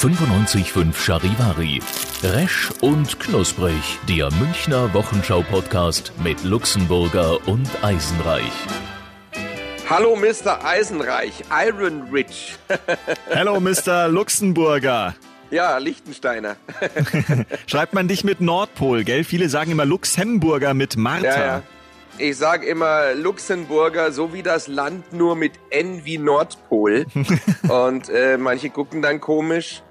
»95.5 Charivari. Resch und knusprig. Der Münchner Wochenschau-Podcast mit Luxemburger und Eisenreich. Hallo Mr. Eisenreich, Iron Rich. Hallo Mr. Luxemburger. Ja, Lichtensteiner. Schreibt man dich mit Nordpol, gell? Viele sagen immer Luxemburger mit Martha. Ja, ja. Ich sage immer Luxemburger, so wie das Land, nur mit N wie Nordpol. Und äh, manche gucken dann komisch.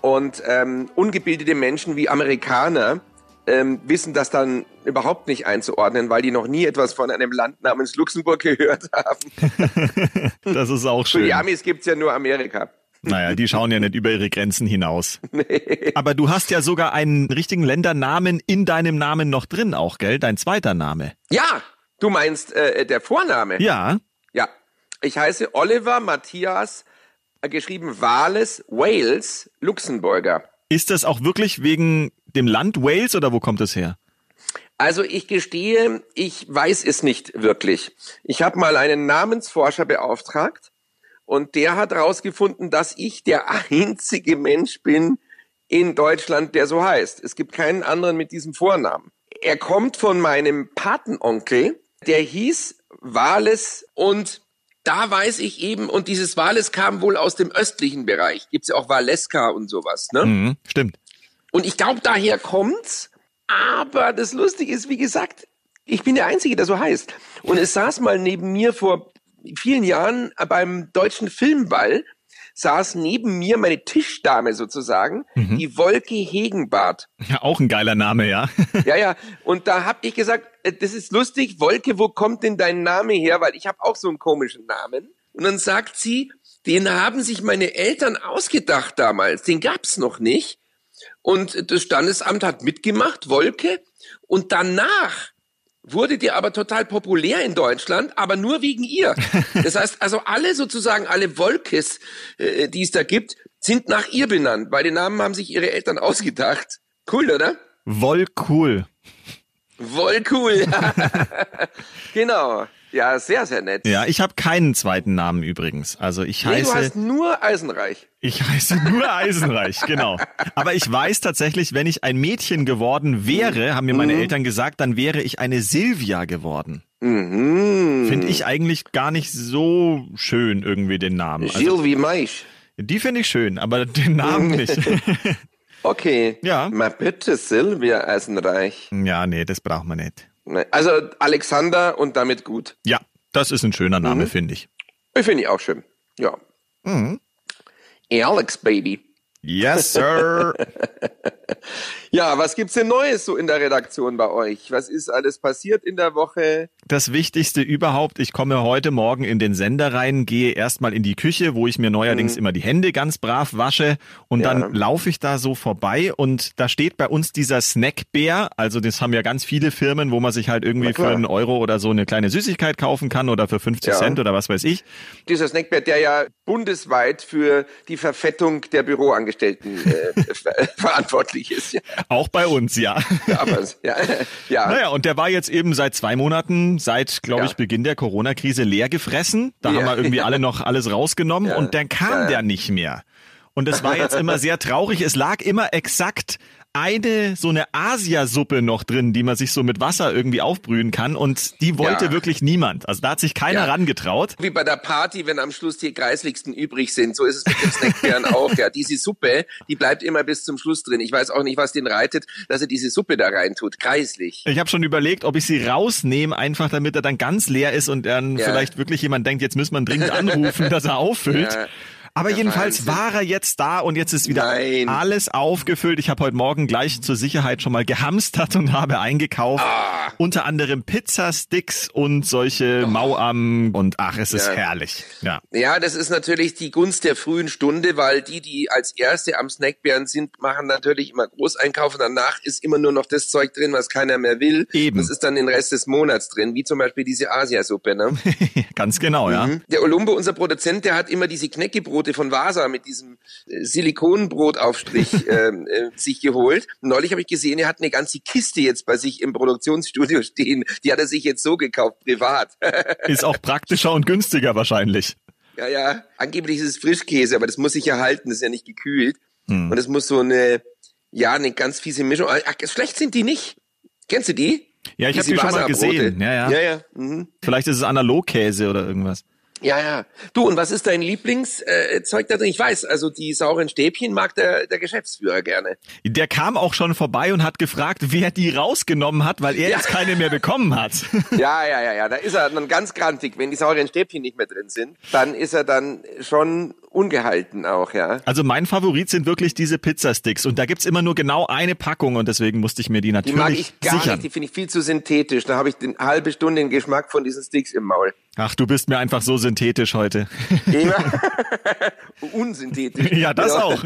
Und ähm, ungebildete Menschen wie Amerikaner ähm, wissen das dann überhaupt nicht einzuordnen, weil die noch nie etwas von einem Land namens Luxemburg gehört haben. das ist auch schön. Für die Amis gibt's ja nur Amerika. Naja, die schauen ja nicht über ihre Grenzen hinaus. Nee. Aber du hast ja sogar einen richtigen Ländernamen in deinem Namen noch drin, auch, gell? Dein zweiter Name. Ja, du meinst äh, der Vorname? Ja. Ja. Ich heiße Oliver Matthias, geschrieben Wales, Wales, Luxemburger. Ist das auch wirklich wegen dem Land Wales oder wo kommt es her? Also ich gestehe, ich weiß es nicht wirklich. Ich habe mal einen Namensforscher beauftragt und der hat herausgefunden, dass ich der einzige Mensch bin in Deutschland, der so heißt. Es gibt keinen anderen mit diesem Vornamen. Er kommt von meinem Patenonkel, der hieß Wales und da weiß ich eben, und dieses Wales kam wohl aus dem östlichen Bereich. Gibt's ja auch Valeska und sowas, ne? Mhm, stimmt. Und ich glaube, daher kommt's. Aber das Lustige ist, wie gesagt, ich bin der Einzige, der so heißt. Und es saß mal neben mir vor vielen Jahren beim deutschen Filmball saß neben mir meine Tischdame sozusagen, mhm. die Wolke Hegenbart. Ja, auch ein geiler Name, ja. ja, ja. Und da habe ich gesagt, äh, das ist lustig, Wolke, wo kommt denn dein Name her? Weil ich habe auch so einen komischen Namen. Und dann sagt sie, den haben sich meine Eltern ausgedacht damals. Den gab's noch nicht. Und das Standesamt hat mitgemacht, Wolke. Und danach wurde dir aber total populär in Deutschland, aber nur wegen ihr. Das heißt, also alle sozusagen, alle Wolkes, äh, die es da gibt, sind nach ihr benannt, weil den Namen haben sich ihre Eltern ausgedacht. Cool, oder? Woll cool. Woll cool. genau. Ja, sehr, sehr nett. Ja, ich habe keinen zweiten Namen übrigens. Also ich nee, heiße. Du heißt nur Eisenreich. Ich heiße nur Eisenreich, genau. Aber ich weiß tatsächlich, wenn ich ein Mädchen geworden wäre, haben mir meine mhm. Eltern gesagt, dann wäre ich eine Silvia geworden. Mhm. Finde ich eigentlich gar nicht so schön irgendwie den Namen. Also, Sylvie Maisch. Die finde ich schön, aber den Namen nicht. okay. Ja. Mal bitte Silvia Eisenreich. Ja, nee, das braucht man nicht. Also Alexander und damit gut. Ja, das ist ein schöner Name, mhm. finde ich. Finde ich auch schön. Ja. Mhm. Alex Baby. Yes, sir. ja, was gibt's denn Neues so in der Redaktion bei euch? Was ist alles passiert in der Woche? Das Wichtigste überhaupt, ich komme heute Morgen in den Sender rein, gehe erstmal in die Küche, wo ich mir neuerdings mhm. immer die Hände ganz brav wasche und ja. dann laufe ich da so vorbei und da steht bei uns dieser Snackbär, also das haben ja ganz viele Firmen, wo man sich halt irgendwie für einen Euro oder so eine kleine Süßigkeit kaufen kann oder für 50 ja. Cent oder was weiß ich. Dieser Snackbär, der ja bundesweit für die Verfettung der Büroangestellten Angestellten äh, verantwortlich ist. Ja. Auch bei uns, ja. ja, aber, ja, ja. Naja, und der war jetzt eben seit zwei Monaten, seit, glaube ich, Beginn der Corona-Krise leer gefressen. Da haben wir irgendwie alle noch alles rausgenommen und dann kam der nicht mehr. Und es war jetzt immer sehr traurig. Es lag immer exakt eine so eine Asiasuppe noch drin, die man sich so mit Wasser irgendwie aufbrühen kann und die wollte ja. wirklich niemand. Also da hat sich keiner ja. rangetraut. Wie bei der Party, wenn am Schluss die kreisligsten übrig sind, so ist es mit dem Snackbären auch. Ja, diese Suppe, die bleibt immer bis zum Schluss drin. Ich weiß auch nicht, was den reitet, dass er diese Suppe da rein tut. Kreislich. Ich habe schon überlegt, ob ich sie rausnehme, einfach damit er dann ganz leer ist und dann ja. vielleicht wirklich jemand denkt, jetzt muss man dringend anrufen, dass er auffüllt. Aber ja, jedenfalls Wahnsinn. war er jetzt da und jetzt ist wieder Nein. alles aufgefüllt. Ich habe heute Morgen gleich zur Sicherheit schon mal gehamstert und habe eingekauft. Ah. Unter anderem Pizzasticks und solche oh. Mauam und ach, es ist ja. herrlich. Ja. ja, das ist natürlich die Gunst der frühen Stunde, weil die, die als Erste am Snackbären sind, machen natürlich immer Großeinkauf und danach ist immer nur noch das Zeug drin, was keiner mehr will. Eben. Das ist dann den Rest des Monats drin, wie zum Beispiel diese Asiasuppe. Ne? Ganz genau, ja. Mhm. Der Olumbo, unser Produzent, der hat immer diese Knäckebrote von Vasa mit diesem äh, Silikonbrotaufstrich äh, äh, sich geholt. Neulich habe ich gesehen, er hat eine ganze Kiste jetzt bei sich im Produktionsstudio stehen. Die hat er sich jetzt so gekauft, privat. ist auch praktischer und günstiger wahrscheinlich. Ja, ja. Angeblich ist es Frischkäse, aber das muss sich ja halten, das ist ja nicht gekühlt. Hm. Und es muss so eine, ja, eine ganz fiese Mischung. Ach, schlecht sind die nicht. Kennst du die? Ja, ich habe die schon mal gesehen. Ja, ja. ja, ja. Mhm. Vielleicht ist es Analogkäse oder irgendwas. Ja, ja. Du, und was ist dein Lieblingszeug da drin? Ich weiß, also die sauren Stäbchen mag der, der Geschäftsführer gerne. Der kam auch schon vorbei und hat gefragt, wer die rausgenommen hat, weil er ja. jetzt keine mehr bekommen hat. Ja, ja, ja, ja. Da ist er dann ganz grantig. Wenn die sauren Stäbchen nicht mehr drin sind, dann ist er dann schon ungehalten auch, ja. Also mein Favorit sind wirklich diese Pizzasticks und da gibt's immer nur genau eine Packung und deswegen musste ich mir die natürlich sichern. Die mag ich gar sichern. nicht, die finde ich viel zu synthetisch. Da habe ich eine halbe Stunde den Geschmack von diesen Sticks im Maul. Ach, du bist mir einfach so synthetisch heute. Unsynthetisch. Ja, das ja. auch.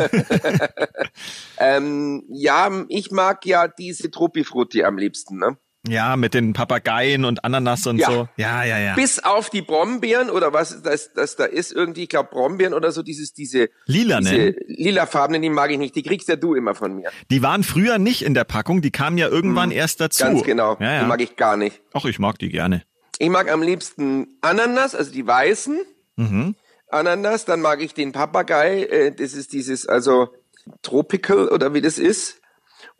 ähm, ja, ich mag ja diese Truppifrutti am liebsten, ne? Ja, mit den Papageien und Ananas und ja. so. Ja, ja, ja. Bis auf die Brombeeren oder was das, das da ist irgendwie, ich glaube Brombeeren oder so, dieses, diese lila, diese lilafarbenen, die mag ich nicht. Die kriegst ja du immer von mir. Die waren früher nicht in der Packung, die kamen ja irgendwann hm, erst dazu. Ganz genau. Ja, ja. Die mag ich gar nicht. Ach, ich mag die gerne. Ich mag am liebsten Ananas, also die weißen. Mhm. Ananas, dann mag ich den Papagei, äh, das ist dieses, also Tropical oder wie das ist.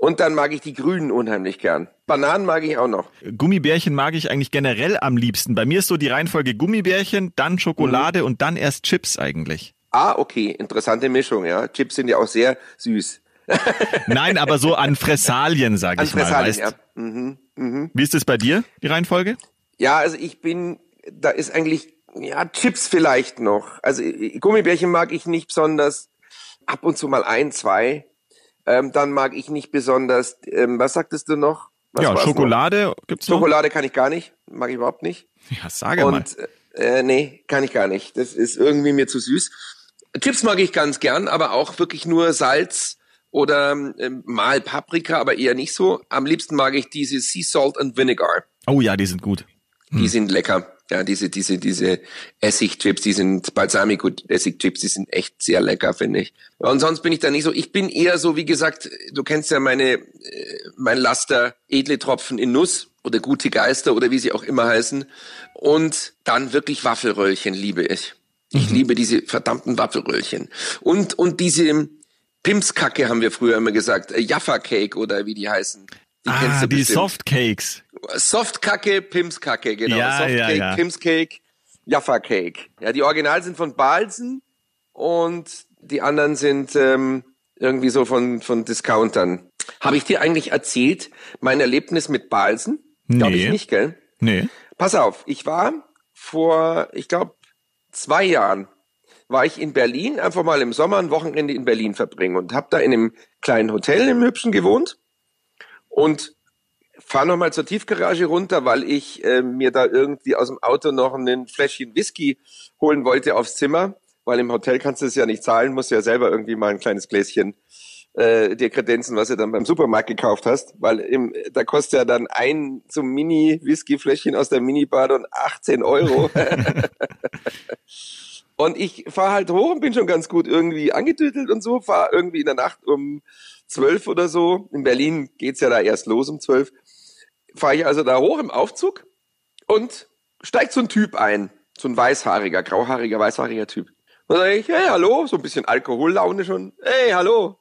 Und dann mag ich die Grünen unheimlich gern. Bananen mag ich auch noch. Gummibärchen mag ich eigentlich generell am liebsten. Bei mir ist so die Reihenfolge Gummibärchen, dann Schokolade mhm. und dann erst Chips eigentlich. Ah, okay. Interessante Mischung, ja. Chips sind ja auch sehr süß. Nein, aber so an Fressalien, sage ich mal. Weißt? Ja. Mhm, mh. Wie ist es bei dir, die Reihenfolge? Ja, also ich bin, da ist eigentlich, ja, Chips vielleicht noch. Also Gummibärchen mag ich nicht besonders. Ab und zu mal ein, zwei. Ähm, dann mag ich nicht besonders, ähm, was sagtest du noch? Was ja, Schokolade noch? gibt's noch? Schokolade kann ich gar nicht, mag ich überhaupt nicht. Ja, sage Und, mal. Äh, nee, kann ich gar nicht. Das ist irgendwie mir zu süß. Chips mag ich ganz gern, aber auch wirklich nur Salz oder äh, mal Paprika, aber eher nicht so. Am liebsten mag ich diese Sea Salt and Vinegar. Oh ja, die sind gut. Hm. Die sind lecker. Ja, diese, diese, diese Essigchips, die sind Balsamico-Essigchips, die sind echt sehr lecker, finde ich. Und sonst bin ich da nicht so. Ich bin eher so, wie gesagt, du kennst ja meine, äh, mein Laster edle Tropfen in Nuss oder gute Geister oder wie sie auch immer heißen. Und dann wirklich Waffelröllchen liebe ich. Ich mhm. liebe diese verdammten Waffelröllchen. Und, und diese Pimpskacke haben wir früher immer gesagt. Äh, Jaffa Cake oder wie die heißen. Die ah, die Softcakes. Softkacke, Pimskacke, genau. Ja, Softcake, ja, ja. Pimscake, Jaffa Cake. Ja, die Original sind von Balsen und die anderen sind ähm, irgendwie so von, von Discountern. Habe ich dir eigentlich erzählt, mein Erlebnis mit Balsen? Nee. Glaube ich nicht, gell? Nee. Pass auf, ich war vor, ich glaube, zwei Jahren war ich in Berlin, einfach mal im Sommer ein Wochenende in Berlin verbringen und habe da in einem kleinen Hotel im Hübschen gewohnt und fahre nochmal zur Tiefgarage runter, weil ich äh, mir da irgendwie aus dem Auto noch ein Fläschchen Whisky holen wollte aufs Zimmer, weil im Hotel kannst du es ja nicht zahlen, musst ja selber irgendwie mal ein kleines Gläschen äh, dir kredenzen, was du dann beim Supermarkt gekauft hast, weil im, da kostet ja dann ein so Mini-Whisky-Fläschchen aus der Minibar und 18 Euro. und ich fahre halt hoch und bin schon ganz gut irgendwie angetütelt und so, fahre irgendwie in der Nacht um zwölf oder so. In Berlin geht's ja da erst los um zwölf. Fahre ich also da hoch im Aufzug und steigt so ein Typ ein. So ein weißhaariger, grauhaariger, weißhaariger Typ. Und dann sage ich, hey, hallo, so ein bisschen Alkohollaune schon. Hey, hallo,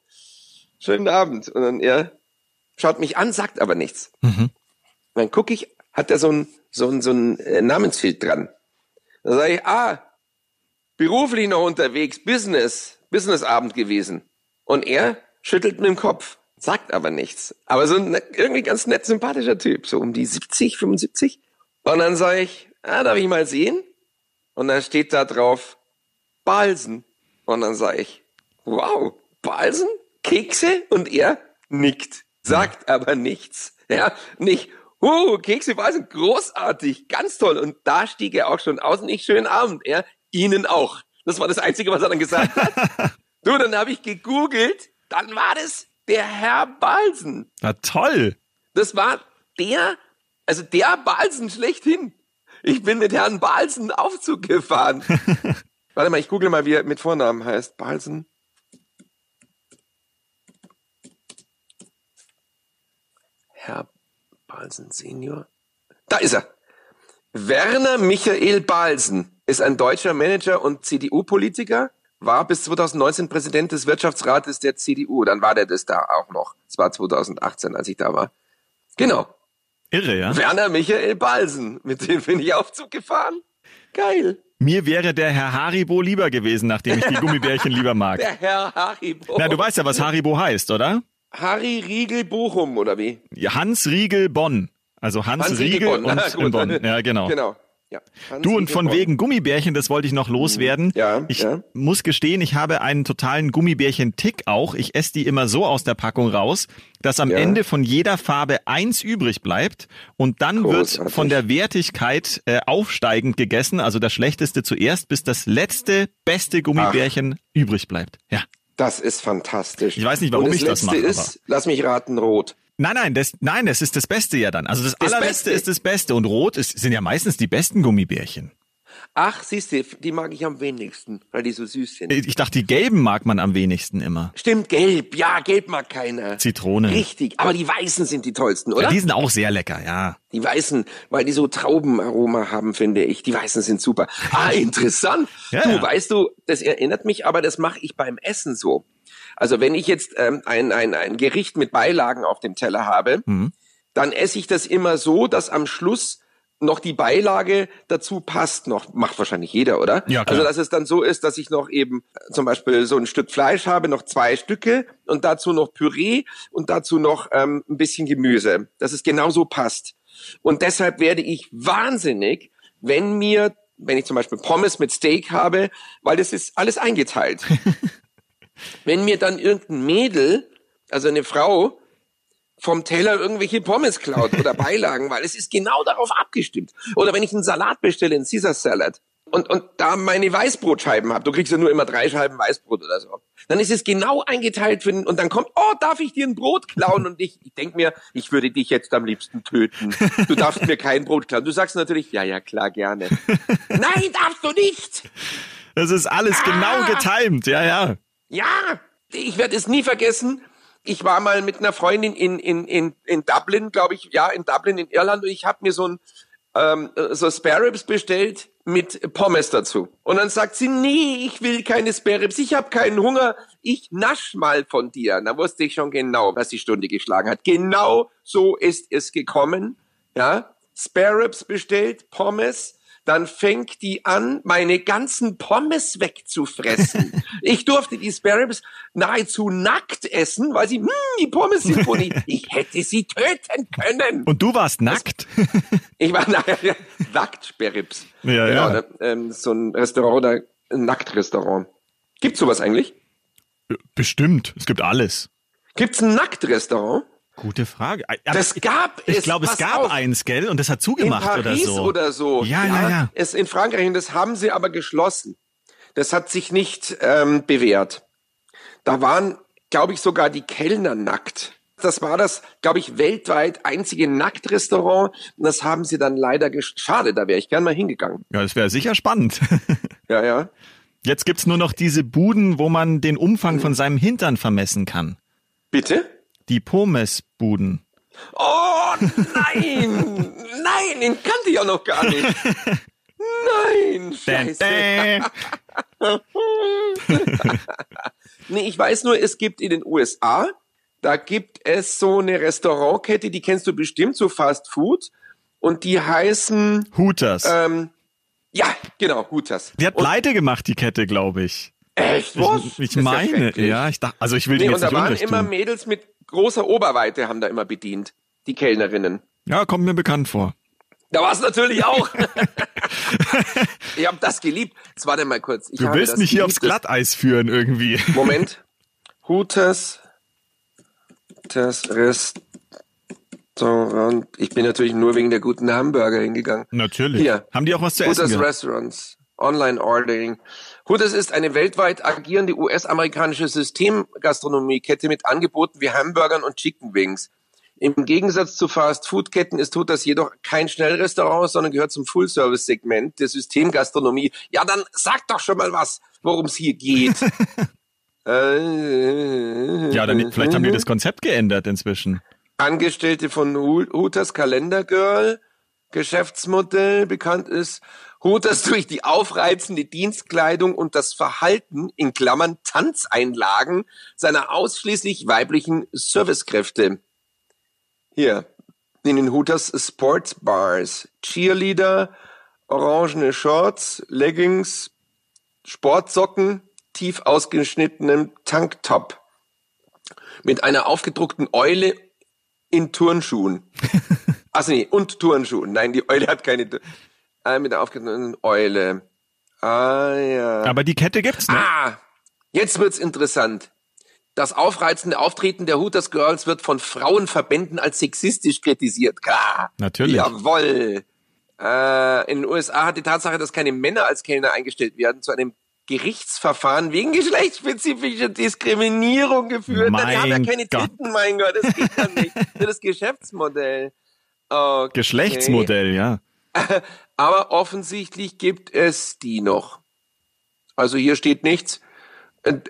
schönen Abend. Und dann er schaut mich an, sagt aber nichts. Mhm. Dann gucke ich, hat er so ein, so ein, so ein äh, Namensschild dran. Dann sage ich, ah, beruflich noch unterwegs, Business, Businessabend gewesen. Und er schüttelt mit dem Kopf, sagt aber nichts. Aber so ein irgendwie ganz nett sympathischer Typ, so um die 70, 75. Und dann sage ich, ah, darf ich mal sehen? Und dann steht da drauf, Balsen. Und dann sage ich, wow, Balsen, Kekse? Und er nickt, sagt aber nichts. Ja, nicht, uh, Kekse, Balsen, großartig, ganz toll. Und da stieg er auch schon aus und ich, schönen Abend. Er, Ihnen auch. Das war das Einzige, was er dann gesagt hat. du, dann habe ich gegoogelt, dann war das der Herr Balsen. Na toll. Das war der, also der Balsen schlechthin. Ich bin mit Herrn Balsen Aufzug gefahren. Warte mal, ich google mal, wie er mit Vornamen heißt. Balsen. Herr Balsen Senior. Da ist er. Werner Michael Balsen ist ein deutscher Manager und CDU-Politiker, war bis 2019 Präsident des Wirtschaftsrates der CDU. Dann war der das da auch noch. Es war 2018, als ich da war. Genau. Irre, ja? Werner Michael Balsen. Mit dem bin ich Aufzug gefahren. Geil. Mir wäre der Herr Haribo lieber gewesen, nachdem ich die Gummibärchen lieber mag. Der Herr Haribo. Na, du weißt ja, was Haribo heißt, oder? Harry Riegel Bochum, oder wie? Hans Riegel Bonn. Also Hans, Hans Riegel, Riegel Bonn. und in Bonn. Ja, genau. Genau. Ja, du und von wegen Gummibärchen, das wollte ich noch loswerden. Ja, ich ja. muss gestehen, ich habe einen totalen Gummibärchen-Tick auch. Ich esse die immer so aus der Packung raus, dass am ja. Ende von jeder Farbe eins übrig bleibt und dann Großartig. wird von der Wertigkeit äh, aufsteigend gegessen, also das Schlechteste zuerst, bis das letzte beste Gummibärchen Ach. übrig bleibt. Ja. Das ist fantastisch. Ich weiß nicht, warum ich das mache. Das letzte ist, lass mich raten, rot. Nein, nein, das, nein, das ist das Beste ja dann. Also das, das allerletzte Beste. ist das Beste und rot ist, sind ja meistens die besten Gummibärchen. Ach, siehst du, die mag ich am wenigsten, weil die so süß sind. Ich dachte, die gelben mag man am wenigsten immer. Stimmt, gelb. Ja, gelb mag keiner. Zitrone. Richtig, aber die weißen sind die tollsten, oder? Ja, die sind auch sehr lecker, ja. Die weißen, weil die so Traubenaroma haben, finde ich. Die weißen sind super. Ah, interessant. ja, du, ja. weißt du, das erinnert mich, aber das mache ich beim Essen so. Also wenn ich jetzt ähm, ein, ein, ein Gericht mit Beilagen auf dem Teller habe, mhm. dann esse ich das immer so, dass am Schluss noch die Beilage dazu passt noch, macht wahrscheinlich jeder, oder? Ja, klar. Also dass es dann so ist, dass ich noch eben zum Beispiel so ein Stück Fleisch habe, noch zwei Stücke und dazu noch Püree und dazu noch ähm, ein bisschen Gemüse, dass es genau so passt. Und deshalb werde ich wahnsinnig, wenn mir, wenn ich zum Beispiel Pommes mit Steak habe, weil das ist alles eingeteilt. wenn mir dann irgendein Mädel, also eine Frau, vom Teller irgendwelche Pommes klaut oder Beilagen, weil es ist genau darauf abgestimmt. Oder wenn ich einen Salat bestelle, einen Caesar Salad, und, und da meine Weißbrotscheiben habe, du kriegst ja nur immer drei Scheiben Weißbrot oder so, dann ist es genau eingeteilt für den, und dann kommt, oh, darf ich dir ein Brot klauen? Und ich, ich denk mir, ich würde dich jetzt am liebsten töten. Du darfst mir kein Brot klauen. Du sagst natürlich, ja, ja, klar, gerne. Nein, darfst du nicht! Das ist alles ah. genau getimt, ja, ja. Ja, ich werde es nie vergessen. Ich war mal mit einer Freundin in, in, in, in Dublin, glaube ich, ja, in Dublin, in Irland, und ich habe mir so ein ähm, so Spare Ribs bestellt mit Pommes dazu. Und dann sagt sie, nee, ich will keine Spare Ribs, ich habe keinen Hunger, ich nasch mal von dir. Und da wusste ich schon genau, was die Stunde geschlagen hat. Genau so ist es gekommen. Ja, Spare Ribs bestellt, Pommes, dann fängt die an, meine ganzen Pommes wegzufressen. ich durfte die Sparrows nahezu nackt essen, weil sie, hm, die Pommes sind nicht. Ich hätte sie töten können. Und du warst nackt? ich war naja, nackt Sparrows. Ja, genau, ja. Da, ähm, so ein Restaurant, da, ein Nacktrestaurant. Gibt's sowas eigentlich? Bestimmt. Es gibt alles. Gibt's ein Nacktrestaurant? Gute Frage. Aber das gab es. Ich glaube, es gab auf, eins, gell? Und das hat zugemacht in Paris oder so. oder so. Ja, ja, ja. Es in Frankreich und das haben sie aber geschlossen. Das hat sich nicht ähm, bewährt. Da waren, glaube ich, sogar die Kellner nackt. Das war das, glaube ich, weltweit einzige Nacktrestaurant. Und das haben sie dann leider Schade, da wäre ich gern mal hingegangen. Ja, das wäre sicher spannend. ja, ja. Jetzt gibt's nur noch diese Buden, wo man den Umfang von seinem Hintern vermessen kann. Bitte? Die Pommes-Buden. Oh nein! nein, den kannte ich auch noch gar nicht. Nein, scheiße. nee, ich weiß nur, es gibt in den USA, da gibt es so eine Restaurantkette, die kennst du bestimmt, so Fast Food. Und die heißen Hooters. Ähm, ja, genau, Hooters. Die hat pleite gemacht, die Kette, glaube ich. Echt? Was? Ich, ich meine, ja, ich dachte, also ich will nee, die jetzt und da waren immer Mädels mit großer Oberweite haben da immer bedient, die Kellnerinnen. Ja, kommt mir bekannt vor. Da war es natürlich auch. ich habe das geliebt. Jetzt warte mal kurz. Ich du willst mich hier aufs Glatteis führen irgendwie. Moment. Hooters das Restaurant. Ich bin natürlich nur wegen der guten Hamburger hingegangen. Natürlich. Hier. Haben die auch was zu Hooters essen? Hooters Restaurants. Online Ordering. Hooters ist eine weltweit agierende US-amerikanische Systemgastronomiekette mit Angeboten wie Hamburgern und Chicken Wings. Im Gegensatz zu Fast-Food-Ketten ist Hooters jedoch kein Schnellrestaurant, sondern gehört zum Full-Service-Segment der Systemgastronomie. Ja, dann sag doch schon mal was, worum es hier geht. Äh, ja, dann vielleicht haben die das Konzept geändert inzwischen. Angestellte von Hooters Kalendergirl, Geschäftsmodell, bekannt ist Hooters durch die aufreizende Dienstkleidung und das Verhalten in Klammern Tanzeinlagen seiner ausschließlich weiblichen Servicekräfte. Hier, in den Hooters Sports Bars, Cheerleader, orangene Shorts, Leggings, Sportsocken, tief ausgeschnittenem Tanktop mit einer aufgedruckten Eule in Turnschuhen. Achso, nee, und Turnschuhen. Nein, die Eule hat keine äh, mit einer aufgedruckten Eule. Ah, ja. Aber die Kette gibt's, ne? Ah, jetzt wird's interessant. Das aufreizende Auftreten der Hooters Girls wird von Frauenverbänden als sexistisch kritisiert. Klar. Natürlich. Jawoll. Äh, in den USA hat die Tatsache, dass keine Männer als Kellner eingestellt werden, zu einem Gerichtsverfahren wegen geschlechtsspezifischer Diskriminierung geführt. Mein Die haben ja keine Gott. Titten, mein Gott, das geht ja nicht. Für das Geschäftsmodell. Okay. Geschlechtsmodell, ja. Aber offensichtlich gibt es die noch. Also hier steht nichts.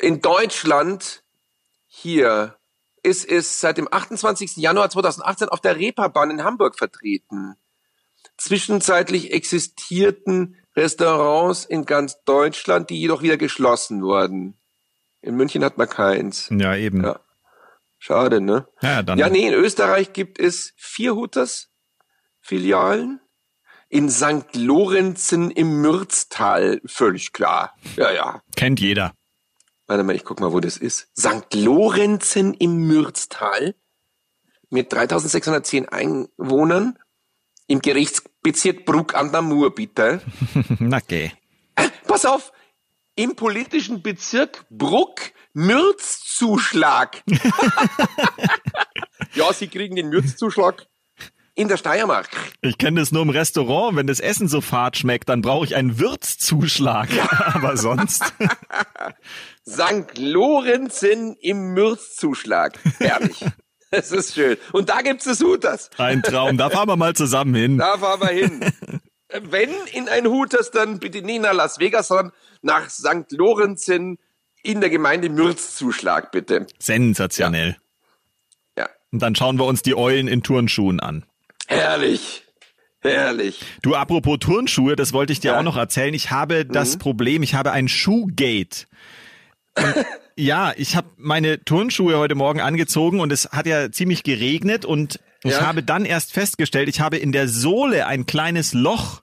In Deutschland, hier, ist es seit dem 28. Januar 2018 auf der Reeperbahn in Hamburg vertreten. Zwischenzeitlich existierten Restaurants in ganz Deutschland, die jedoch wieder geschlossen wurden. In München hat man keins. Ja, eben. Ja. Schade, ne? Ja, dann. Ja, nee, in Österreich gibt es vier Hooters Filialen. In St. Lorenzen im Mürztal, völlig klar. Ja, ja. Kennt jeder. Warte mal, ich guck mal, wo das ist. St. Lorenzen im Mürztal mit 3610 Einwohnern im Gerichtsbezirk Bruck an der Mur, bitte. Na. Äh, pass auf, im politischen Bezirk Bruck Mürzzuschlag. ja, Sie kriegen den Mürzzuschlag in der Steiermark. Ich kenne das nur im Restaurant. Wenn das Essen so fad schmeckt, dann brauche ich einen Würzzuschlag. Aber sonst. St. Lorenzen im Mürzzuschlag. Herrlich. Es ist schön. Und da gibt's das Hooters. Ein Traum. Da fahren wir mal zusammen hin. Da fahren wir hin. Wenn in ein Hooters, dann bitte nicht nach Las Vegas, sondern nach St. Lorenzen in der Gemeinde Mürzzuschlag, bitte. Sensationell. Ja. Und dann schauen wir uns die Eulen in Turnschuhen an. Herrlich. Herrlich. Du, apropos Turnschuhe, das wollte ich dir Ja. auch noch erzählen. Ich habe das Mhm. Problem, ich habe ein Schuhgate. Ja, ich habe meine Turnschuhe heute Morgen angezogen und es hat ja ziemlich geregnet und ich Ja. habe dann erst festgestellt, ich habe in der Sohle ein kleines Loch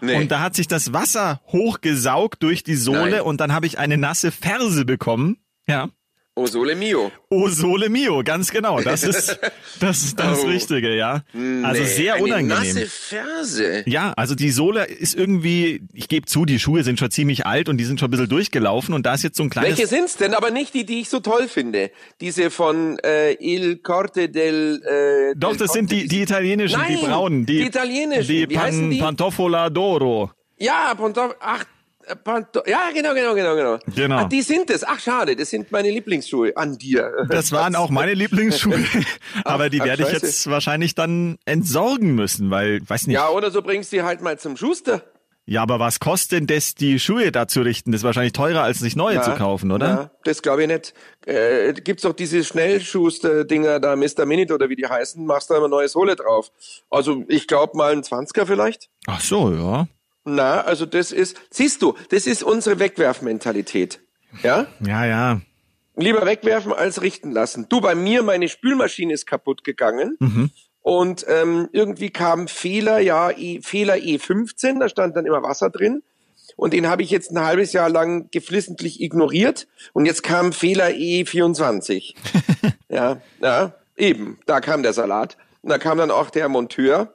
Nee. und da hat sich das Wasser hochgesaugt durch die Sohle Nein. und dann habe ich eine nasse Ferse bekommen. Ja. Oh, Sole Mio. Oh, Sole Mio, ganz genau. Das ist das, ist das Oh. Richtige, ja. Also Nee, sehr eine unangenehm. nasse Ferse. Ja, also die Sohle ist irgendwie, ich gebe zu, die Schuhe sind schon ziemlich alt und die sind schon ein bisschen durchgelaufen und da ist jetzt so ein kleines. Welche sind's denn? Aber nicht die, die ich so toll finde. Diese von äh, Il Corte del... Äh, Doch, del das sind die, die italienischen, die Nein, braunen, die, die italienischen. die, heißen die? Pantofola d'Oro. Ja, Ponto, ach, Panto, ja, genau, genau, genau, genau. Genau. Ach, die sind es. Ach, schade, das sind meine Lieblingsschuhe an dir. Das waren auch meine Lieblingsschuhe, aber die werde ich jetzt wahrscheinlich dann entsorgen müssen, weil, weiß nicht. Ja, oder so bringst du die halt mal zum Schuster. Ja, aber was kostet denn das, die Schuhe da zu richten? Das ist wahrscheinlich teurer, als sich neue zu kaufen, oder? Ja, das glaube ich nicht. Äh, gibt's doch diese Schnellschuster-Dinger da, Mr. Minute oder wie die heißen, machst da immer neue Sohle drauf. Also ich glaube mal ein 20er vielleicht. Ach so, ja. Na, also das ist, siehst du, das ist unsere Wegwerfmentalität. Ja? Ja, ja. Lieber wegwerfen als richten lassen. Du, bei mir, meine Spülmaschine ist kaputt gegangen. Und ähm, irgendwie kam Fehler, ja, e, Fehler E15, da stand dann immer Wasser drin. Und den habe ich jetzt ein halbes Jahr lang geflissentlich ignoriert. Und jetzt kam Fehler E24. ja, ja, eben, da kam der Salat. Und da kam dann auch der Monteur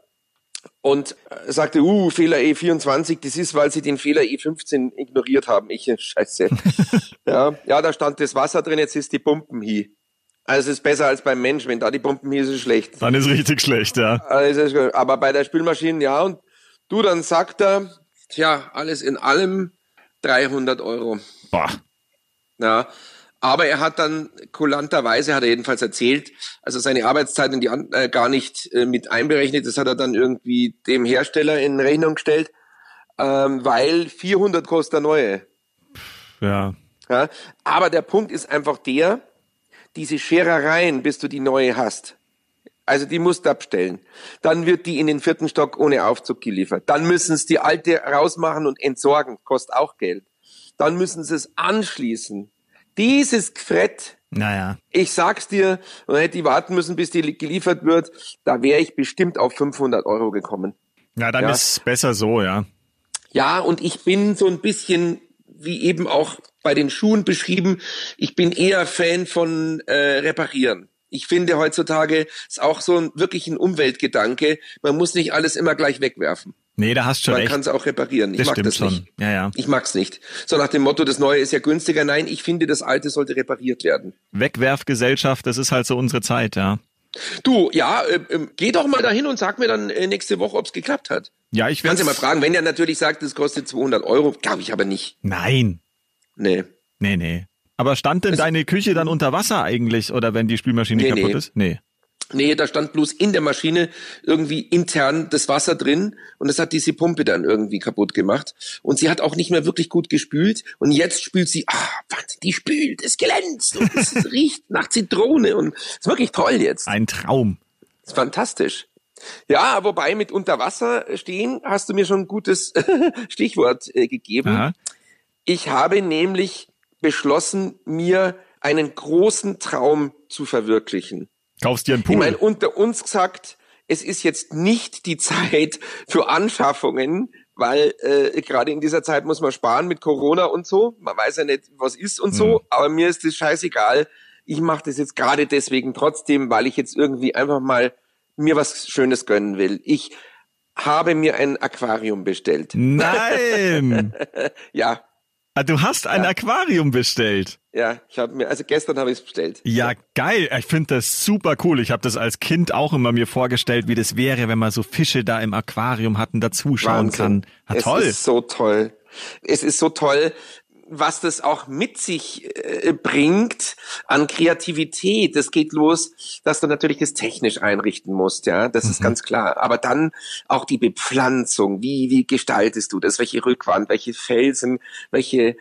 und äh, sagte, uh, Fehler E24, das ist, weil sie den Fehler E15 ignoriert haben. Ich, äh, scheiße. ja, ja, da stand das Wasser drin, jetzt ist die Pumpen hier. Also es ist besser als beim Mensch, wenn da die Pumpen hier ist es schlecht. Dann ist richtig schlecht, ja. Also, aber bei der Spülmaschine, ja, und du, dann sagt er, tja, alles in allem 300 Euro. Boah. Ja, aber er hat dann kulanterweise, hat er jedenfalls erzählt, also seine Arbeitszeiten die äh, gar nicht äh, mit einberechnet. Das hat er dann irgendwie dem Hersteller in Rechnung gestellt, ähm, weil 400 kostet der neue. Ja. ja. Aber der Punkt ist einfach der, diese Scherereien, bis du die neue hast. Also die musst du abstellen. Dann wird die in den vierten Stock ohne Aufzug geliefert. Dann müssen sie die alte rausmachen und entsorgen. Kostet auch Geld. Dann müssen sie es anschließen dieses Gefrett, naja. ich sag's dir, man hätte die warten müssen, bis die geliefert wird, da wäre ich bestimmt auf 500 Euro gekommen. Ja, dann ja. ist besser so, ja. Ja, und ich bin so ein bisschen, wie eben auch bei den Schuhen beschrieben, ich bin eher Fan von äh, Reparieren. Ich finde heutzutage ist auch so ein wirklich ein Umweltgedanke. Man muss nicht alles immer gleich wegwerfen. Nee, da hast schon Man recht. kann es auch reparieren. Ich das mag stimmt das schon. nicht. Ja, ja. Ich mag's nicht. So nach dem Motto, das Neue ist ja günstiger. Nein, ich finde, das Alte sollte repariert werden. Wegwerfgesellschaft, das ist halt so unsere Zeit, ja. Du, ja, äh, äh, geh doch mal dahin und sag mir dann äh, nächste Woche, ob's geklappt hat. Ja, ich werde. Kannst du mal fragen, wenn der natürlich sagt, das kostet 200 Euro, glaube ich aber nicht. Nein. Nee. Nee, nee. Aber stand denn Es- deine Küche dann unter Wasser eigentlich oder wenn die Spülmaschine Nee, kaputt nee. ist? Nee. Nee, da stand bloß in der Maschine irgendwie intern das Wasser drin und das hat diese Pumpe dann irgendwie kaputt gemacht. Und sie hat auch nicht mehr wirklich gut gespült und jetzt spült sie, ah, Wahnsinn, die spült, es glänzt und es riecht nach Zitrone und ist wirklich toll jetzt. Ein Traum. ist fantastisch. Ja, wobei mit unter Wasser stehen hast du mir schon ein gutes Stichwort äh, gegeben. Aha. Ich habe nämlich beschlossen, mir einen großen Traum zu verwirklichen. Kaufst dir einen Ich Pool. meine, unter uns gesagt, es ist jetzt nicht die Zeit für Anschaffungen, weil äh, gerade in dieser Zeit muss man sparen mit Corona und so. Man weiß ja nicht, was ist und so, Mhm. aber mir ist das scheißegal. Ich mache das jetzt gerade deswegen trotzdem, weil ich jetzt irgendwie einfach mal mir was Schönes gönnen will. Ich habe mir ein Aquarium bestellt. Nein! Ja, Ah, du hast ein Ja. Aquarium bestellt. ja, ich habe mir, also gestern habe ich es bestellt. Ja, geil. Ich finde das super cool. Ich habe das als Kind auch immer mir vorgestellt, wie das wäre, wenn man so Fische da im Aquarium hatten, da zuschauen Wahnsinn. kann. Es toll. ist so toll. Es ist so toll, was das auch mit sich äh, bringt an Kreativität. Das geht los, dass du natürlich das technisch einrichten musst, ja, das ist ganz klar. Aber dann auch die Bepflanzung. Wie, wie gestaltest du das? Welche Rückwand, welche Felsen, welche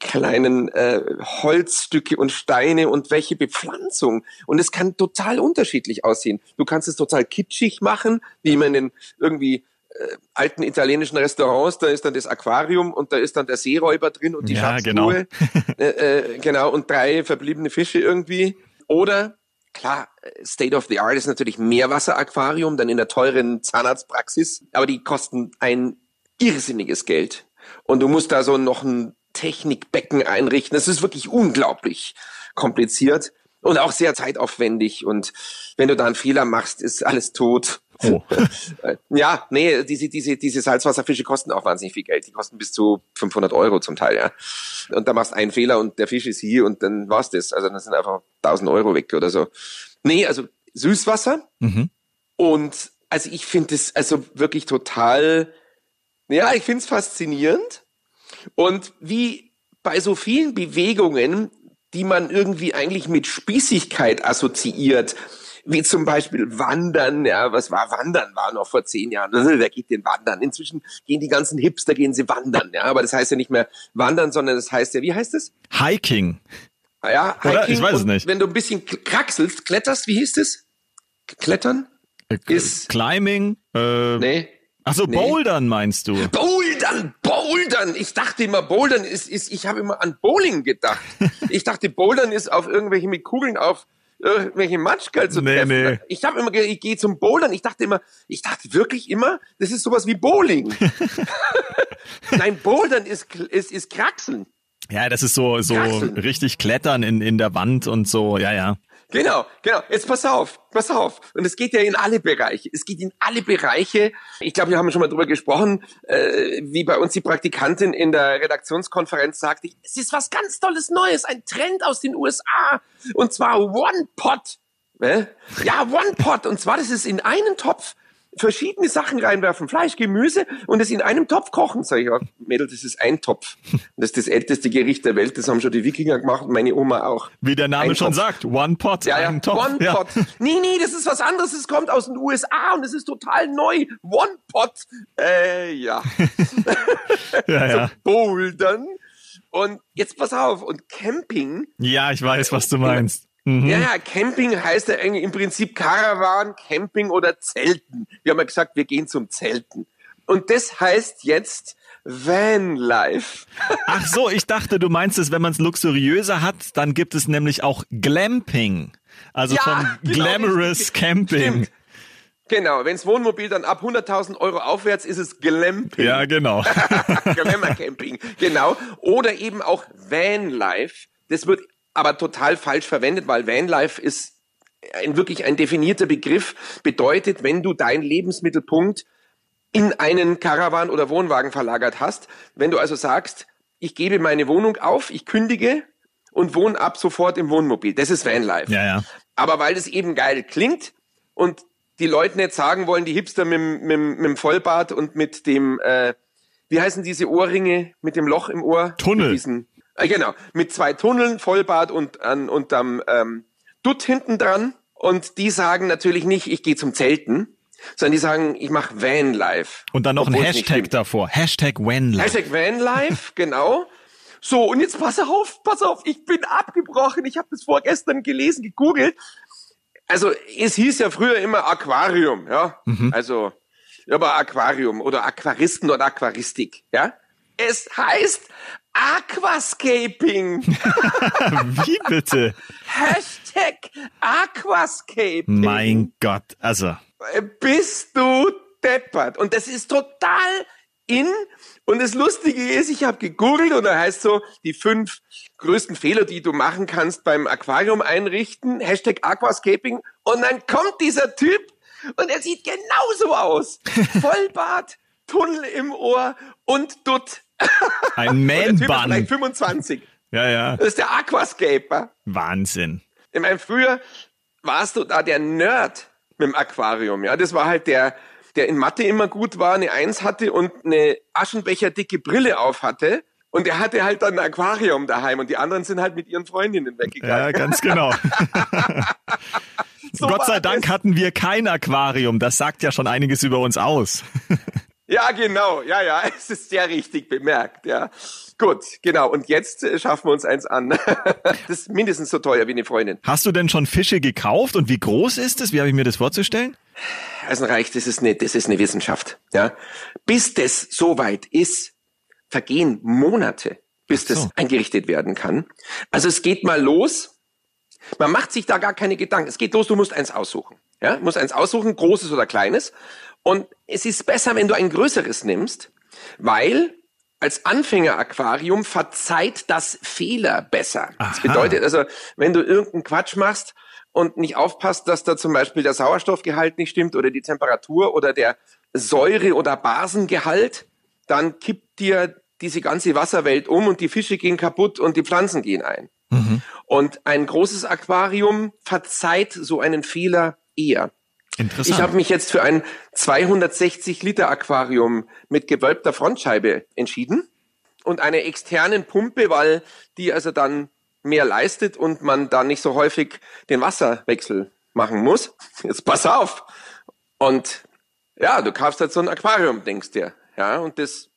kleinen äh, Holzstücke und Steine und welche Bepflanzung. Und es kann total unterschiedlich aussehen. Du kannst es total kitschig machen, wie man in irgendwie alten italienischen Restaurants, da ist dann das Aquarium und da ist dann der Seeräuber drin und die Ja, Schatztruhe. äh, äh, genau, und drei verbliebene Fische irgendwie. Oder, klar, äh, State of the Art ist natürlich Meerwasseraquarium, dann in der teuren Zahnarztpraxis, aber die kosten ein irrsinniges Geld. Und du musst da so noch ein Technikbecken einrichten. Das ist wirklich unglaublich kompliziert und auch sehr zeitaufwendig. Und wenn du da einen Fehler machst, ist alles tot. Oh. Ja, nee, diese, diese, diese Salzwasserfische kosten auch wahnsinnig viel Geld. Die kosten bis zu 500 Euro zum Teil, ja. Und da machst einen Fehler und der Fisch ist hier und dann war's das. Also dann sind einfach 1000 Euro weg oder so. Nee, also Süßwasser. Mhm. Und also ich finde es also wirklich total, ja, ich finde es faszinierend. Und wie bei so vielen Bewegungen, die man irgendwie eigentlich mit Spießigkeit assoziiert, wie zum Beispiel Wandern, ja, was war Wandern, war noch vor zehn Jahren, also, wer geht denn Wandern? Inzwischen gehen die ganzen Hipster, gehen sie wandern, ja, aber das heißt ja nicht mehr Wandern, sondern das heißt ja, wie heißt es? Hiking. Ah Ja, Oder? Ich weiß es nicht. Wenn du ein bisschen kraxelst, kletterst, wie hieß es? Klettern? Äh, Ist- Climbing. Äh, Nee. Ach so, Nee. Bouldern meinst du? Bouldern, Bouldern. Ich dachte immer, Bouldern ist, ist ich habe immer an Bowling gedacht. Ich dachte, Bouldern ist auf irgendwelche mit Kugeln auf irgendwelche Matschgeld zu Nee, treffen. nee. Ich habe immer, ich gehe zum Bouldern. Ich dachte immer, ich dachte wirklich immer, das ist sowas wie Bowling. Nein, Bouldern ist, ist, ist Kraxeln. Ja, das ist so, so richtig klettern in, in der Wand und so, ja, ja. Genau, genau. Jetzt pass auf, pass auf. Und es geht ja in alle Bereiche. Es geht in alle Bereiche. Ich glaube, wir haben schon mal drüber gesprochen, äh, wie bei uns die Praktikantin in der Redaktionskonferenz sagte, es ist was ganz Tolles Neues, ein Trend aus den USA. Und zwar One Pot. Ja, One Pot. Und zwar, das ist in einen Topf verschiedene Sachen reinwerfen, Fleisch, Gemüse und es in einem Topf kochen. Sag ich, ja, Mädel, das ist ein Topf. das ist das älteste Gericht der Welt, das haben schon die Wikinger gemacht und meine Oma auch. Wie der Name ein schon Topf. sagt, One Pot, ja, ja, ein Topf. One ja. Pot. Nee, nee, das ist was anderes, es kommt aus den USA und es ist total neu. One Pot. Äh, ja. ja, ja. So, Bouldern. Und jetzt pass auf, und Camping. Ja, ich weiß, was du meinst. Mhm. Ja, ja, Camping heißt ja eigentlich im Prinzip Caravan, Camping oder Zelten. Wir haben ja gesagt, wir gehen zum Zelten. Und das heißt jetzt Vanlife. Ach so, ich dachte, du meinst es, wenn man es luxuriöser hat, dann gibt es nämlich auch Glamping. Also ja, von genau, Glamorous Camping. Stimmt. Genau, wenns Wohnmobil dann ab 100.000 Euro aufwärts ist es Glamping. Ja, genau. Glamour Camping, genau. Oder eben auch Vanlife. Das wird aber total falsch verwendet, weil Vanlife ist ein, wirklich ein definierter Begriff, bedeutet, wenn du deinen Lebensmittelpunkt in einen Caravan oder Wohnwagen verlagert hast, wenn du also sagst, ich gebe meine Wohnung auf, ich kündige und wohne ab sofort im Wohnmobil. Das ist Vanlife. Ja, ja. Aber weil es eben geil klingt und die Leute nicht sagen wollen, die Hipster mit, mit, mit dem Vollbart und mit dem, äh, wie heißen diese Ohrringe mit dem Loch im Ohr? Tunnel. Mit diesen, äh, genau, mit zwei Tunneln, Vollbart und an unterm ähm, Dutt hinten dran. Und die sagen natürlich nicht, ich gehe zum Zelten, sondern die sagen, ich mache Vanlife. Und dann noch ein Hashtag davor. Hashtag Vanlife. Hashtag Vanlife, genau. So, und jetzt pass auf, pass auf, ich bin abgebrochen. Ich habe das vorgestern gelesen, gegoogelt. Also es hieß ja früher immer Aquarium, ja. Mhm. Also, aber Aquarium oder Aquaristen oder Aquaristik, ja. Es heißt Aquascaping. Wie bitte? Hashtag Aquascaping. Mein Gott, also. Bist du deppert. Und das ist total in. Und das Lustige ist, ich habe gegoogelt und da heißt so, die fünf größten Fehler, die du machen kannst beim Aquarium einrichten, Hashtag Aquascaping. Und dann kommt dieser Typ und er sieht genauso aus. Vollbart, Tunnel im Ohr und Dutt. Ein Man-Bun. Vielleicht 25. Ja, ja. Das ist der Aquascaper. Wahnsinn. Ich meine, früher warst du da der Nerd mit dem Aquarium. Ja, das war halt der, der in Mathe immer gut war, eine Eins hatte und eine Aschenbecher-dicke Brille auf hatte. Und er hatte halt dann ein Aquarium daheim und die anderen sind halt mit ihren Freundinnen weggegangen. Ja, ganz genau. so Gott sei Dank hatten wir kein Aquarium. Das sagt ja schon einiges über uns aus. Ja, genau. Ja, ja, es ist sehr richtig bemerkt, ja. Gut, genau. Und jetzt äh, schaffen wir uns eins an. das ist mindestens so teuer wie eine Freundin. Hast du denn schon Fische gekauft und wie groß ist es? Wie habe ich mir das vorzustellen? Also Reich, das ist eine, das ist eine Wissenschaft, ja. Bis das soweit ist, vergehen Monate, bis so. das eingerichtet werden kann. Also es geht mal los. Man macht sich da gar keine Gedanken. Es geht los, du musst eins aussuchen. Ja, du musst eins aussuchen, großes oder kleines. Und es ist besser, wenn du ein größeres nimmst, weil als Anfänger-Aquarium verzeiht das Fehler besser. Aha. Das bedeutet also, wenn du irgendeinen Quatsch machst und nicht aufpasst, dass da zum Beispiel der Sauerstoffgehalt nicht stimmt oder die Temperatur oder der Säure- oder Basengehalt, dann kippt dir diese ganze Wasserwelt um und die Fische gehen kaputt und die Pflanzen gehen ein. Mhm. Und ein großes Aquarium verzeiht so einen Fehler eher. Interessant. Ich habe mich jetzt für ein 260 Liter Aquarium mit gewölbter Frontscheibe entschieden und einer externen Pumpe, weil die also dann mehr leistet und man da nicht so häufig den Wasserwechsel machen muss. Jetzt pass auf. Und ja, du kaufst halt so ein Aquarium, denkst dir. Ja, und das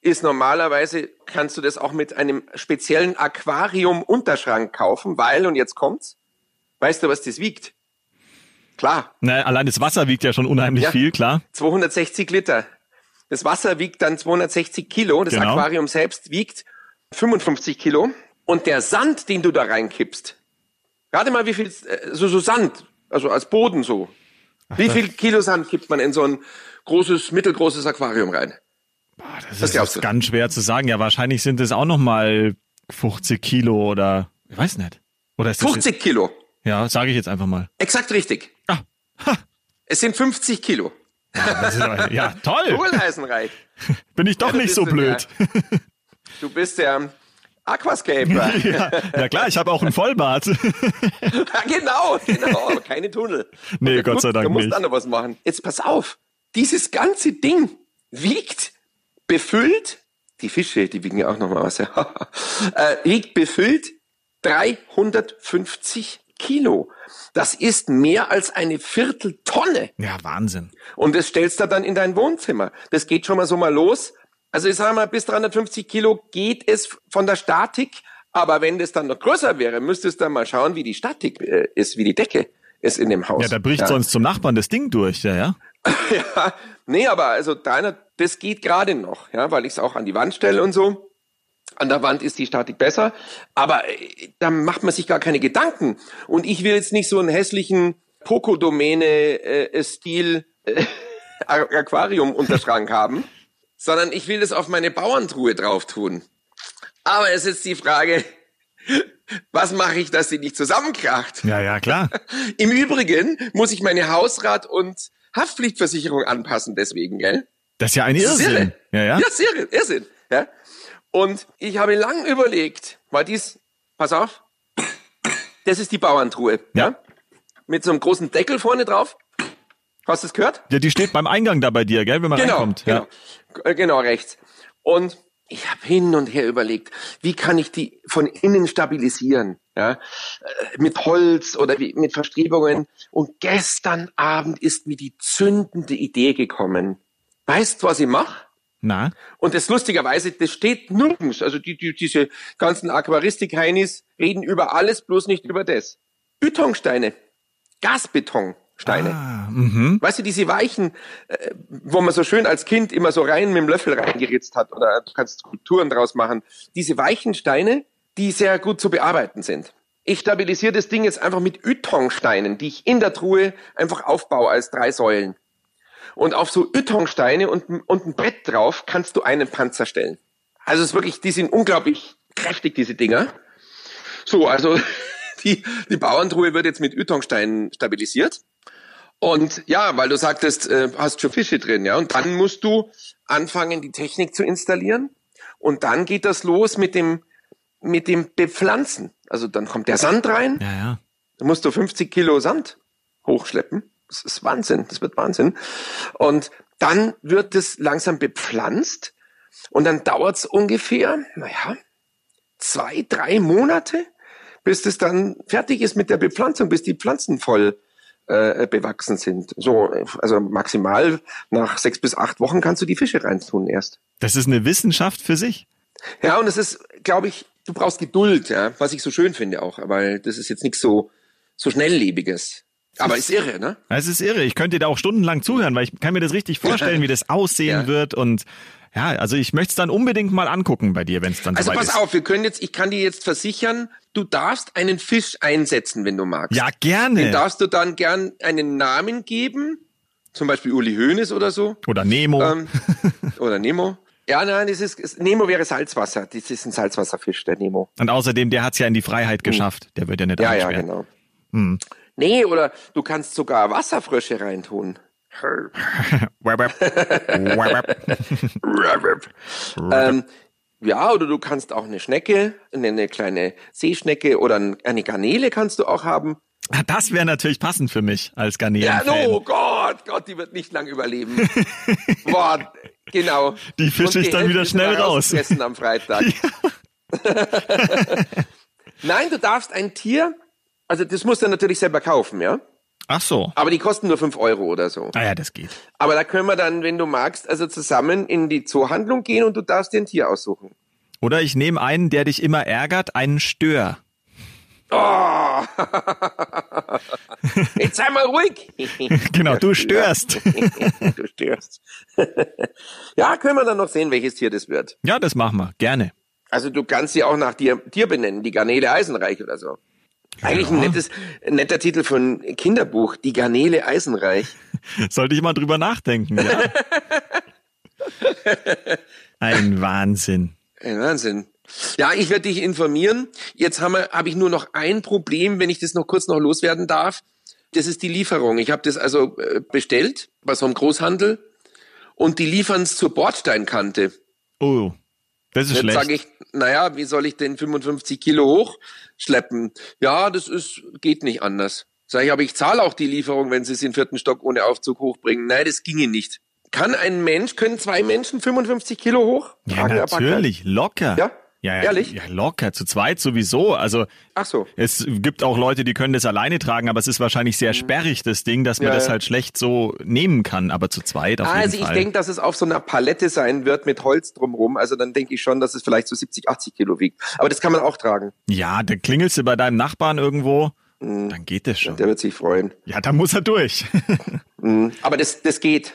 ist normalerweise, kannst du das auch mit einem speziellen Aquarium-Unterschrank kaufen, weil, und jetzt kommt's, weißt du, was das wiegt? Klar. Na, allein das Wasser wiegt ja schon unheimlich ja, viel, klar. 260 Liter. Das Wasser wiegt dann 260 Kilo. Das genau. Aquarium selbst wiegt 55 Kilo. Und der Sand, den du da reinkippst, gerade mal wie viel, äh, so, so Sand, also als Boden so. Wie viel Kilo Sand kippt man in so ein großes, mittelgroßes Aquarium rein? Boah, das, das ist, ist ganz schwer zu sagen. Ja, wahrscheinlich sind es auch noch mal 50 Kilo oder, ich weiß nicht. Oder ist das 50 jetzt, Kilo. Ja, sage ich jetzt einfach mal. Exakt richtig. Ha. Es sind 50 Kilo. Ja, ja toll. Kohleneisenreich. Bin ich doch ja, nicht so blöd. Der, du bist der Aquascaper. ja, ja klar, ich habe auch einen Vollbart. ja, genau, genau, aber keine Tunnel. Nee, Gott sei Dank nicht. Du musst nicht. dann noch was machen. Jetzt pass auf, dieses ganze Ding wiegt befüllt, die Fische, die wiegen ja auch noch mal was, ja, äh, wiegt befüllt 350 Kilo. Das ist mehr als eine Vierteltonne. Ja, Wahnsinn. Und das stellst du dann in dein Wohnzimmer. Das geht schon mal so mal los. Also ich sage mal, bis 350 Kilo geht es von der Statik. Aber wenn das dann noch größer wäre, müsstest du dann mal schauen, wie die Statik äh, ist, wie die Decke ist in dem Haus. Ja, da bricht ja. sonst zum Nachbarn das Ding durch, ja, ja. ja, nee, aber also deiner, das geht gerade noch, ja, weil ich es auch an die Wand stelle und so. An der Wand ist die Statik besser, aber äh, da macht man sich gar keine Gedanken. Und ich will jetzt nicht so einen hässlichen Poco-Domäne-Stil äh, äh, Aquarium-Unterschrank haben, sondern ich will das auf meine Bauerntruhe drauf tun. Aber es ist die Frage, was mache ich, dass sie nicht zusammenkracht? Ja, ja, klar. Im Übrigen muss ich meine Hausrat- und Haftpflichtversicherung anpassen deswegen, gell? Das ist ja ein Irrsinn. Ja, ja. Ja, ist Irrsinn. Irrsinn. Ja. Und ich habe lang überlegt, weil dies, pass auf, das ist die Bauerntruhe, ja. ja? Mit so einem großen Deckel vorne drauf. Hast du es gehört? Ja, die steht beim Eingang da bei dir, gell, wenn man genau, reinkommt. Genau, ja. genau rechts. Und ich habe hin und her überlegt, wie kann ich die von innen stabilisieren, ja, äh, mit Holz oder wie, mit Verstrebungen. Und gestern Abend ist mir die zündende Idee gekommen. Weißt, was ich mache? Na? Und das lustigerweise, das steht nirgends. Also die, die, diese ganzen Aquaristik-Heinis reden über alles, bloß nicht über das. Betonsteine, Gasbeton. Steine. Ah, mhm. weißt du, diese weichen, äh, wo man so schön als Kind immer so rein mit dem Löffel reingeritzt hat oder du kannst Skulpturen draus machen. Diese weichen Steine, die sehr gut zu bearbeiten sind. Ich stabilisiere das Ding jetzt einfach mit Ytongsteinen, die ich in der Truhe einfach aufbaue als drei Säulen. Und auf so Ytongsteine und, und ein Brett drauf kannst du einen Panzer stellen. Also es ist wirklich, die sind unglaublich kräftig, diese Dinger. So, also die, die Bauerntruhe wird jetzt mit Ytongsteinen stabilisiert. Und ja, weil du sagtest, äh, hast schon Fische drin, ja. Und dann musst du anfangen, die Technik zu installieren. Und dann geht das los mit dem, mit dem Bepflanzen. Also dann kommt der Sand rein. Ja, ja. Dann musst du 50 Kilo Sand hochschleppen. Das ist Wahnsinn. Das wird Wahnsinn. Und dann wird es langsam bepflanzt. Und dann dauert es ungefähr, naja, zwei, drei Monate, bis das dann fertig ist mit der Bepflanzung, bis die Pflanzen voll äh, bewachsen sind. So, also maximal nach sechs bis acht Wochen kannst du die Fische reintun erst. Das ist eine Wissenschaft für sich. Ja, und es ist, glaube ich, du brauchst Geduld, ja, was ich so schön finde auch, weil das ist jetzt nichts so so schnelllebiges. Aber ist irre, ne? Es ist irre. Ich könnte dir da auch stundenlang zuhören, weil ich kann mir das richtig vorstellen, wie das aussehen ja. wird und ja, also ich möchte es dann unbedingt mal angucken bei dir, wenn es dann also soweit ist. Also pass auf, wir können jetzt, ich kann dir jetzt versichern, du darfst einen Fisch einsetzen, wenn du magst. Ja, gerne. Den darfst du dann gern einen Namen geben, zum Beispiel Uli Hoeneß oder so. Oder Nemo. Ähm, oder Nemo. Ja, nein, das ist, Nemo wäre Salzwasser. Das ist ein Salzwasserfisch, der Nemo. Und außerdem, der hat's ja in die Freiheit hm. geschafft. Der wird ja nicht Ja, ja, genau. Hm. Nee, oder du kannst sogar Wasserfrösche reintun ähm, ja, oder du kannst auch eine Schnecke, eine kleine Seeschnecke oder eine Garnele kannst du auch haben. Das wäre natürlich passend für mich als Garnelen. Ja, oh Gott, Gott, die wird nicht lang überleben. Boah, genau. Die fische ich dann wieder schnell raus. Essen am Freitag. Ja. Nein, du darfst ein Tier, also das musst du natürlich selber kaufen, ja? Ach so. Aber die kosten nur fünf Euro oder so. Ah ja, das geht. Aber da können wir dann, wenn du magst, also zusammen in die Zoohandlung gehen und du darfst dir ein Tier aussuchen. Oder ich nehme einen, der dich immer ärgert, einen Stör. Oh. Jetzt sei mal ruhig. genau, du störst. du störst. ja, können wir dann noch sehen, welches Tier das wird. Ja, das machen wir. Gerne. Also du kannst sie auch nach dir, dir benennen, die Garnele Eisenreich oder so. Eigentlich ja. ein nettes, netter Titel von Kinderbuch, Die Garnele Eisenreich. Sollte ich mal drüber nachdenken, ja. Ein Wahnsinn. Ein Wahnsinn. Ja, ich werde dich informieren. Jetzt habe hab ich nur noch ein Problem, wenn ich das noch kurz noch loswerden darf. Das ist die Lieferung. Ich habe das also äh, bestellt bei so einem Großhandel und die liefern es zur Bordsteinkante. Oh, das ist Jetzt schlecht. sage ich, naja, wie soll ich denn 55 Kilo hochschleppen? Ja, das ist, geht nicht anders. Sag ich, aber ich zahle auch die Lieferung, wenn sie es in den vierten Stock ohne Aufzug hochbringen. Nein, das ginge nicht. Kann ein Mensch, können zwei Menschen 55 Kilo hoch? Ja, natürlich, locker. Ja? Ja, ja, Ehrlich? Ja, locker, zu zweit sowieso. Also Ach so. es gibt auch Leute, die können das alleine tragen, aber es ist wahrscheinlich sehr sperrig, das Ding, dass man Ja, das halt schlecht so nehmen kann. Aber zu zweit auf Also jeden ich Fall. denke, dass es auf so einer Palette sein wird mit Holz drumrum. Also dann denke ich schon, dass es vielleicht so 70, 80 Kilo wiegt. Aber das kann man auch tragen. ja, dann klingelst du bei deinem Nachbarn irgendwo, Mhm. dann geht das schon. Der wird sich freuen. Ja, da muss er durch. Mhm. Aber das, das geht.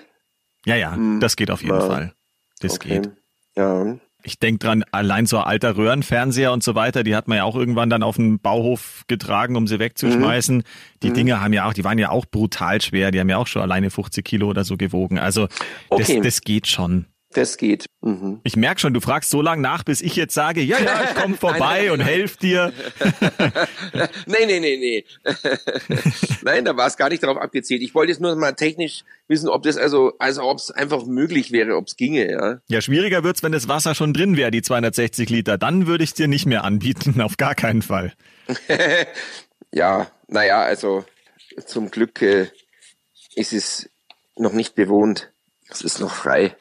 ja, ja, das geht auf jeden Ja. Fall. Das Okay. geht. Ja. Ich denk dran, allein so alter Röhrenfernseher und so weiter, die hat man ja auch irgendwann dann auf den Bauhof getragen, um sie wegzuschmeißen. Mhm. Die Dinge haben ja auch, die waren ja auch brutal schwer, die haben ja auch schon alleine 50 Kilo oder so gewogen. Also Okay. das, das geht schon. Das geht. Mhm. Ich merk schon, du fragst so lange nach, bis ich jetzt sage, ja, ja, ich komm vorbei nein, und nein. helf dir. Nee, nee, nee, nee. Nein, da war es gar nicht darauf abgezielt. Ich wollte jetzt nur mal technisch wissen, ob das also, also ob es einfach möglich wäre, ob es ginge, ja. Ja, schwieriger wird's, wenn das Wasser schon drin wäre, die 260 Liter. Dann würde ich dir nicht mehr anbieten, auf gar keinen Fall. Ja, naja, also zum Glück äh, ist es noch nicht bewohnt. Es ist noch frei.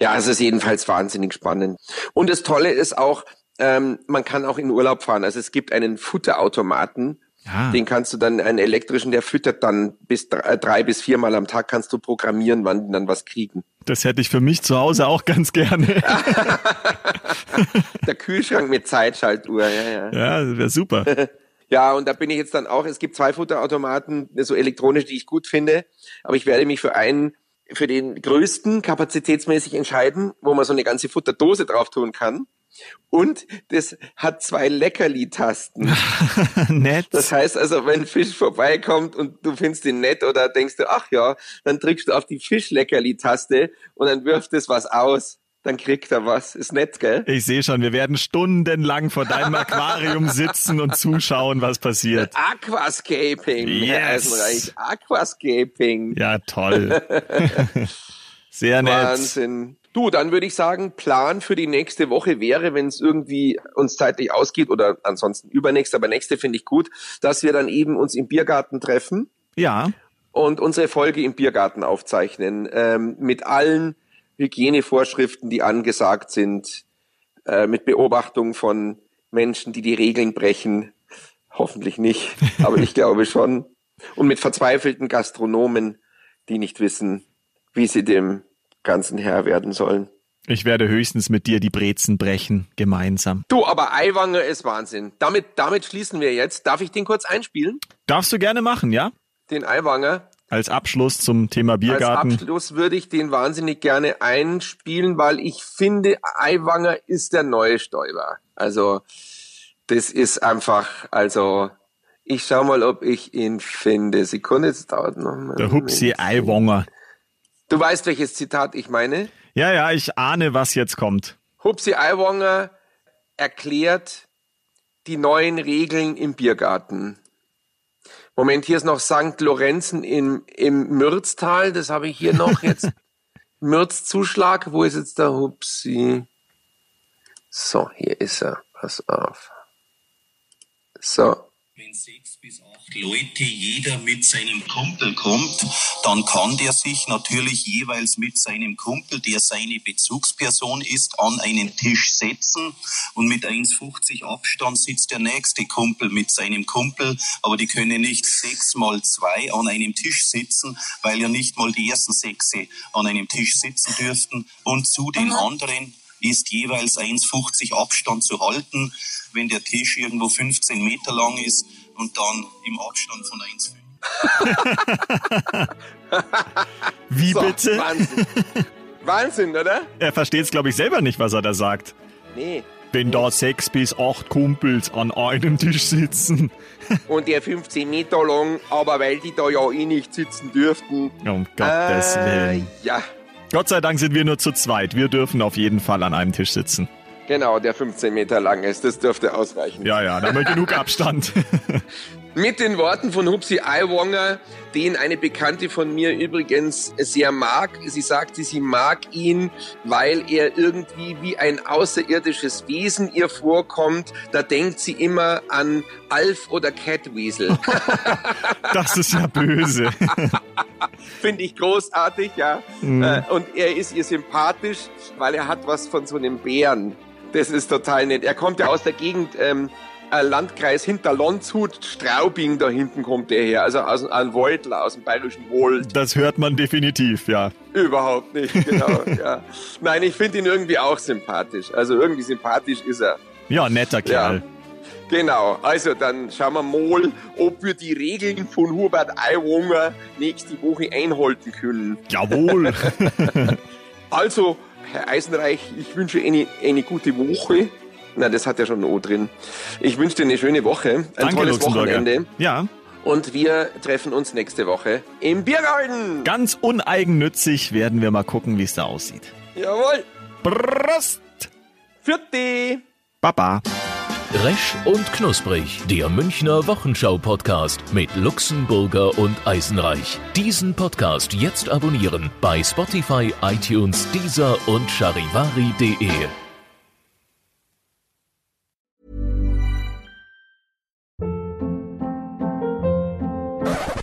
Ja, es ist jedenfalls wahnsinnig spannend. Und das Tolle ist auch, ähm, man kann auch in Urlaub fahren. Also es gibt einen Futterautomaten, Ja. den kannst du dann, einen elektrischen, der füttert dann bis drei, drei bis viermal am Tag kannst du programmieren, wann die dann was kriegen. Das hätte ich für mich zu Hause auch ganz gerne. Der Kühlschrank mit Zeitschaltuhr, ja, ja. Ja, wäre super. Ja, und da bin ich jetzt dann auch, es gibt zwei Futterautomaten, so elektronisch, die ich gut finde, aber ich werde mich für einen, für den größten kapazitätsmäßig entscheiden, wo man so eine ganze Futterdose drauf tun kann. Und das hat zwei Leckerli-Tasten. Nett. Das heißt also, wenn Fisch vorbeikommt und du findest ihn nett oder denkst du, ach ja, dann drückst du auf die Fischleckerli-Taste und dann wirft es was aus. Dann kriegt er was. Ist nett, gell? Ich sehe schon, wir werden stundenlang vor deinem Aquarium sitzen und zuschauen, was passiert. Aquascaping. Yes. Aquascaping. Ja, toll. Sehr nett. Wahnsinn. Du, dann würde ich sagen, Plan für die nächste Woche wäre, wenn es irgendwie uns zeitlich ausgeht oder ansonsten übernächste, aber nächste finde ich gut, dass wir dann eben uns im Biergarten treffen Ja, und unsere Folge im Biergarten aufzeichnen ähm, mit allen Hygienevorschriften, die angesagt sind, äh, mit Beobachtung von Menschen, die die Regeln brechen. Hoffentlich nicht, aber ich glaube schon. Und mit verzweifelten Gastronomen, die nicht wissen, wie sie dem Ganzen Herr werden sollen. ich werde höchstens mit dir die Brezen brechen, gemeinsam. Du, aber Eiwanger ist Wahnsinn. Damit, damit schließen wir jetzt. Darf ich den kurz einspielen? Darfst du gerne machen, ja? Den Eiwanger. Als Abschluss zum Thema Biergarten. Als Abschluss würde ich den wahnsinnig gerne einspielen, weil ich finde, Eiwanger ist der neue Stoiber. Also, das ist einfach, also, ich schau mal, ob ich ihn finde. Sekunde, es dauert noch mal. Der Hupsi Eiwonger. Du weißt, welches Zitat ich meine? Ja, ja, ich ahne, was jetzt kommt. Hupsi Eiwanger erklärt die neuen Regeln im Biergarten. Moment, hier ist noch St. Lorenzen im, im Mürztal. Das habe ich hier noch jetzt. Mürzzuschlag. Wo ist jetzt der Hupsi? So, hier ist er. Pass auf. So. Wenn sechs bis acht Leute jeder mit seinem Kumpel kommt, dann kann der sich natürlich jeweils mit seinem Kumpel, der seine Bezugsperson ist, an einen Tisch setzen und mit 1,50 Abstand sitzt der nächste Kumpel mit seinem Kumpel, aber die können nicht sechs mal zwei an einem Tisch sitzen, weil ja nicht mal die ersten sechs an einem Tisch sitzen dürften und zu den anderen ist jeweils 1,50 Abstand zu halten, wenn der Tisch irgendwo 15 Meter lang ist und dann im Abstand von 1,5. Wie so bitte? Wahnsinn. Wahnsinn, oder? Er versteht es, glaube ich, selber nicht, was er da sagt. Nee. Wenn da sechs bis acht Kumpels an einem Tisch sitzen. Und der 15 Meter lang, aber weil die da ja eh nicht sitzen dürften. Um Gottes äh, Willen. Ja. Gott sei Dank sind wir nur zu zweit. Wir dürfen auf jeden Fall an einem Tisch sitzen. Genau, der 15 Meter lang ist. Das dürfte ausreichen. Ja, ja, da haben wir genug Abstand. Mit den Worten von Hupsi Aiwanger, den eine Bekannte von mir übrigens sehr mag. Sie sagte, sie mag ihn, weil er irgendwie wie ein außerirdisches Wesen ihr vorkommt. Da denkt sie immer an Alf oder Catweasel. das ist ja böse. Finde ich großartig, ja. Mhm. Und er ist ihr sympathisch, weil er hat was von so einem Bären. Das ist total nett. Er kommt ja aus der Gegend ähm, Landkreis hinter Landshut, Straubing, da hinten kommt der her. Also aus einem Waldler, aus dem bayerischen Wald. Das hört man definitiv, ja. Überhaupt nicht, genau. ja. Nein, ich finde ihn irgendwie auch sympathisch. Also irgendwie sympathisch ist er. Ja, netter Kerl. Ja. Genau, also dann schauen wir mal, ob wir die Regeln von Hubert Aiwanger nächste Woche einhalten können. Jawohl. also, Herr Eisenreich, ich wünsche eine, eine gute Woche. Na, das hat ja schon ein O drin. Ich wünsche dir eine schöne Woche, ein Danke, tolles Wochenende. Ja. Und wir treffen uns nächste Woche im Biergarten. Ganz uneigennützig werden wir mal gucken, wie es da aussieht. Jawohl. Prost. Vierte. Baba. Resch und Knusprig, der Münchner Wochenschau-Podcast mit Luxemburger und Eisenreich. Diesen Podcast jetzt abonnieren bei Spotify, iTunes, Deezer und charivari.de.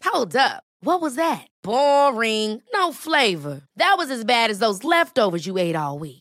Hold up. What was that? Boring. No flavor. That was as bad as those leftovers you ate all week.